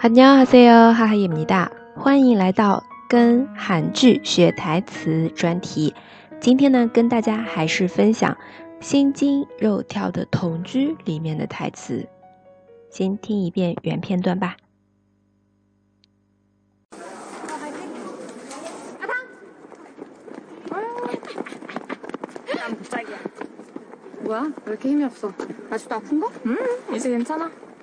안녕하세요，哈哈입니 다， 欢迎来到跟韩剧学台词专题。今天呢，跟大家还是分享《心惊肉跳的同居》里面的台词。先听一遍原片段吧。뭐야왜이렇게힘이없어아직도아픈거음이제괜찮아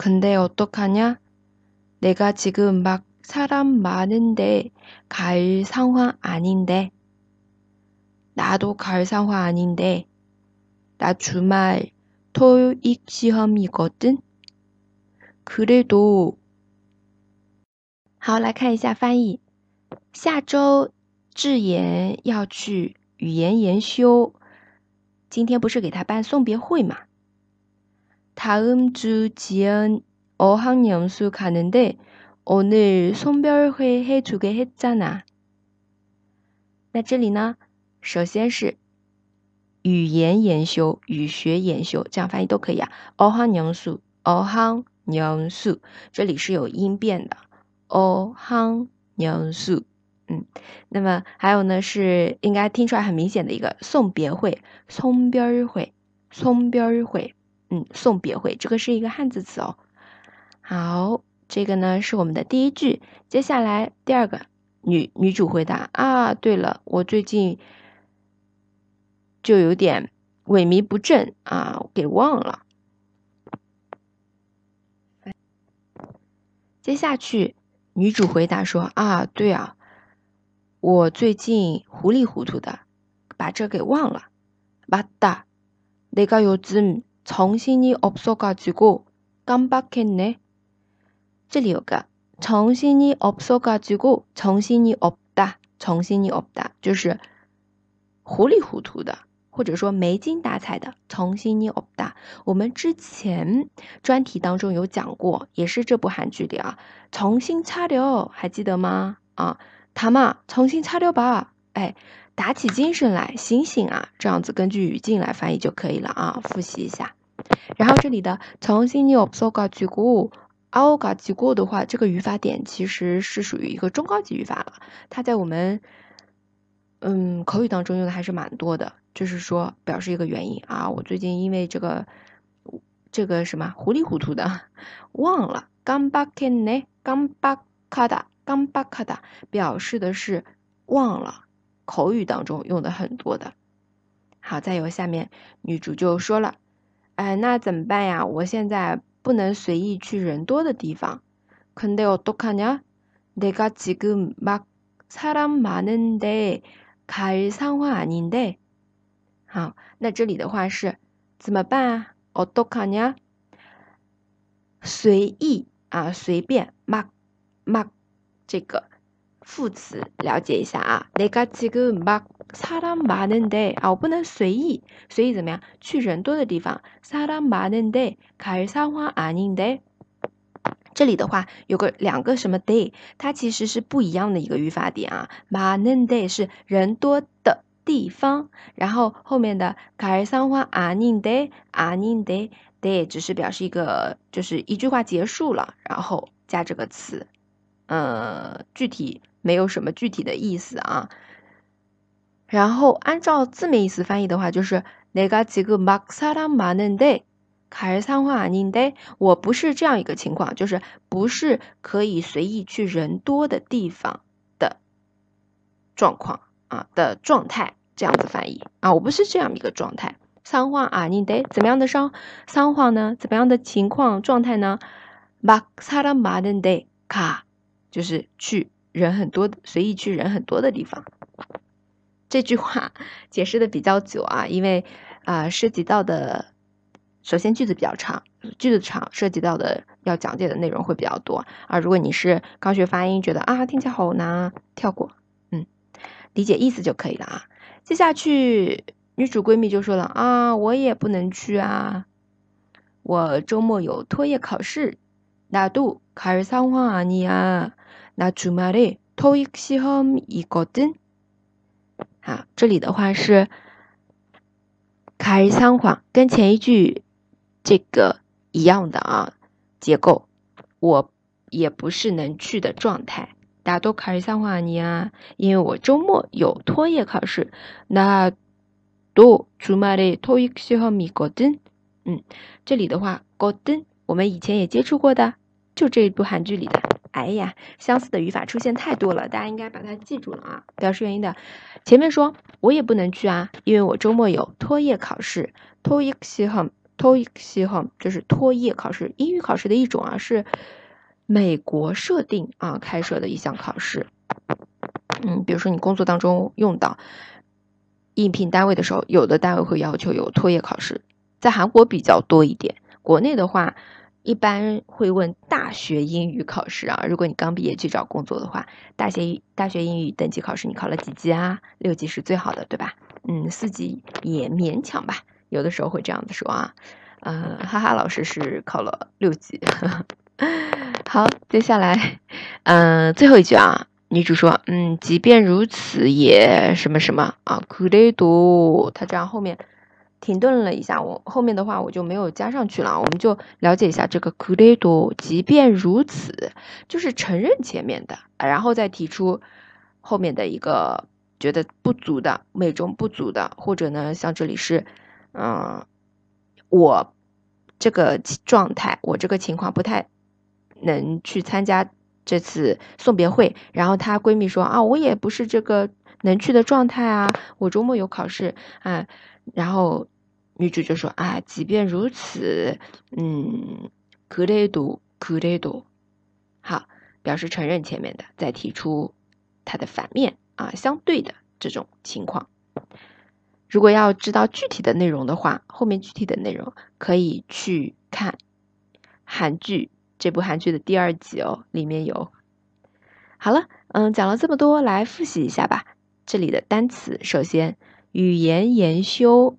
근데 어떡하냐? 내가 지금 막 사람 많은데 갈 상황 아닌데. 나도 갈 상황 아닌데. 나 주말 토익 시험이거든. 그래도 好，来看一下翻译。下周智妍要去语言研修。今天不是给他办送别会嘛？ 다음주지연어학연수가는데오늘송별회해주게했잖아那这里呢，首先是语言研修、语学研修，这样翻译都可以啊。어학연 수， 어학연 수， 这里是有音变的。어학연 수。 嗯，那么还有呢，是应该听出来很明显的一个送别会，送别会，送别会， 嗯，送别会，这个是一个汉字词哦。好，这个呢是我们的第一句，接下来第二个，女女主回答啊，对了，我最近就有点萎靡不振啊，给忘了。接下去，女主回答说啊，对啊。我最近糊里糊涂的把这给忘了。맞다내가요즘 정신이없어가지고깜빡했네这里有个정신이없어가지고정신이없다정신이없다就是糊里糊涂的，或者说没精打采的。정신이없다我们之前专题当中有讲过，也是这部韩剧里啊。重新擦려还记得吗？啊。他嘛，重新擦掉吧，哎， 打起精神来，醒醒啊！这样子根据语境来翻译就可以了啊。复习一下，然后这里的从新你 obso 嘎句过，ao 嘎句过的话，这个语法点其实是属于一个中高级语法了。它在我们嗯口语当中用的还是蛮多的，就是说表示一个原因啊。我最近因为这个这个什么糊里糊涂的忘了，刚巴 ken ne，刚巴卡达。刚巴卡达表示的是忘了，口语当中用的很多的。好，再有下面女主就说了：“哎，那怎么办呀？我现在不能随意去人多的地方。근데어떡하냐내가지금막사람많은데갈상황아닌 데。 好，那这里的话是怎么办啊？어떡하냐随意啊，随便막막这个 副词了解一下啊，내가지금막사람많은데啊，我不能随意，随意怎么样？去人多的地方。사람많은데갈상황아닌 데， 这里的话有个两个什么 day，它其实是不一样的一个语法点啊。많은데是人多的地方，然后后面的갈상황아닌데아닌데 day 只是表示一个就是一句话结束了，然后加这个词。呃，具体 没有什么具体的意思啊。然后按照字面意思翻译的话，就是내가지금막사람많은데갈상황아닌 데， 我不是这样一个情况，就是不是可以随意去人多的地方的状况啊的状态，这样子翻译啊，我不是这样一个状态。상황아닌 데， 怎么样的商상황呢？怎么样的情况状态呢？막사람많은데 가。 就是去 人很多的，随意去人很多的地方。这句话解释的比较久啊，因为啊涉及到的，首先句子比较长，句子长涉及到的 要讲解的内容会比较多啊。如果你是刚学发音，觉得啊听起来好难，跳过，嗯，理解意思就可以了啊。接下去，女主闺蜜就说了啊，我也不能去啊，我周末有托业考试。나도갈상황아니야 나주말에토익시험이거든好，这里的话是갈상황跟前一句这个一样的啊结构，我也不是能去的状态。大多考虑三话你啊，因为我周末有托业考试。那多주말에토익시험이거 든。 嗯，这里的话，거 든， 我们以前也接触过的，就这一部韩剧里的。 哎呀，相似的语法出现太多了，大家应该把它记住了啊。表示原因的，前面说我也不能去啊，因为我周末有托业考试。托业系很托业系很就是托业考试，英语考试的一种啊，是美国设定啊开设的一项考试。嗯，比如说你工作当中用到应聘单位的时候，有的单位会要求有托业考试，在韩国比较多一点，国内的话。一般会问大学英语考试啊。如果你刚毕业去找工作的话，大学大学英语等级考试你考了几级啊？六级是最好的，对吧？嗯，四级也勉强吧。有的时候会这样子说啊，呃，哈哈，老师是考了六级。好，接下来，嗯，最后一句啊，女主说，嗯，即便如此也什么什么啊，그래 도， 她这样后面 停顿了一下，我后面的话我就没有加上去了，我们就了解一下这个 credo 即便如此，就是承认前面的，然后再提出后面的一个觉得不足的，美中不足的，或者呢，像这里是嗯我这个状态，我这个情况不太能去参加这次送别会，然后她闺蜜说，啊，我也不是这个能去的状态啊，我周末有考试，啊，然后。女主就说啊，即便如此，嗯，그래도그래 도， 好，表示承认前面的，再提出它的反面啊，相对的这种情况。如果要知道具体的内容的话，后面具体的内容可以去看韩剧。这部韩剧的第二集哦，里面有。好了，嗯，讲了这么多，来复习一下吧。这里的单词，首先语言研修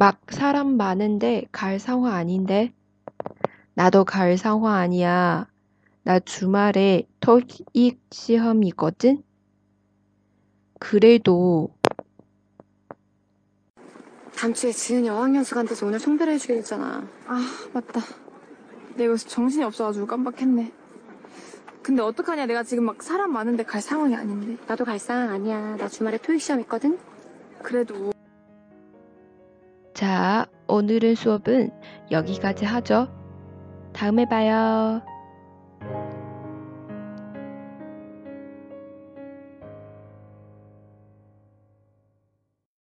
막 사람 많은데 갈 상황 아닌데. 나도 갈 상황 아니야. 나 주말에 토익 시험 이거든. 그래도 다음 주에 지은이 어학연수 간대서 오늘 송별회 해주기로 했잖아. 아 맞다. 내가 요새 정신이 없어가지고 깜빡했네. 근데 어떡하냐 내가 지금 막 사람 많은데 갈 상황이 아닌데 나도 갈 상황 아니야 나 주말에 토익 시험 있거든 그래도 자 오늘의 수업은 여기까지 하죠. 다음에 봐요